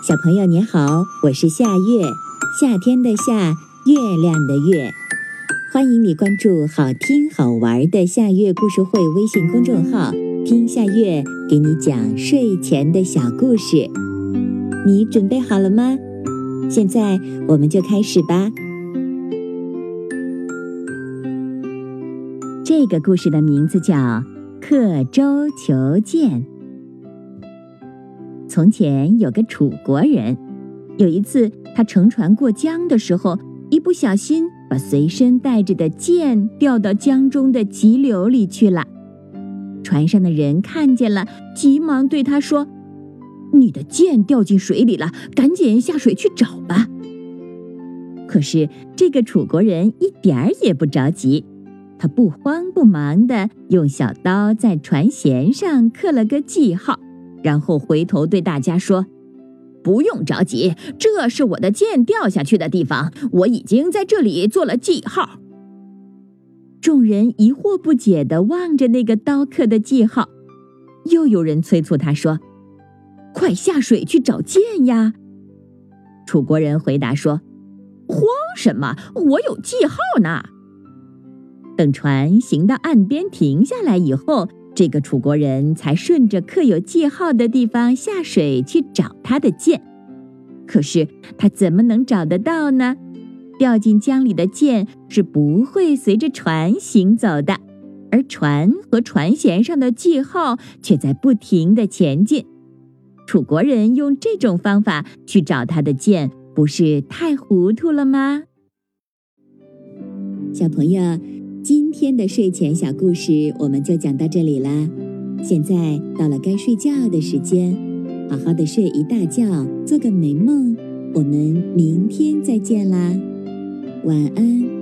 小朋友你好，我是夏月，夏天的夏，月亮的月。欢迎你关注好听好玩的夏月故事会微信公众号，听夏月给你讲睡前的小故事。你准备好了吗？现在我们就开始吧。这个故事的名字叫《刻舟求剑》。从前有个楚国人，有一次他乘船过江的时候，一不小心把随身带着的剑掉到江中的急流里去了。船上的人看见了，急忙对他说：“你的剑掉进水里了，赶紧下水去找吧。”可是这个楚国人一点儿也不着急，他不慌不忙地用小刀在船舷上刻了个记号。然后回头对大家说：“不用着急，这是我的剑掉下去的地方，我已经在这里做了记号。”众人疑惑不解地望着那个刀刻的记号，又有人催促他说：“快下水去找剑呀！”楚国人回答说：“慌什么？我有记号呢。”等船行到岸边停下来以后。这个楚国人才顺着刻有记号的地方下水去找他的剑，可是他怎么能找得到呢？掉进江里的剑是不会随着船行走的，而船和船舷上的记号却在不停地前进。楚国人用这种方法去找他的剑，不是太糊涂了吗？小朋友。天的睡前小故事我们就讲到这里啦，现在到了该睡觉的时间，好好的睡一大觉，做个美梦。我们明天再见啦，晚安。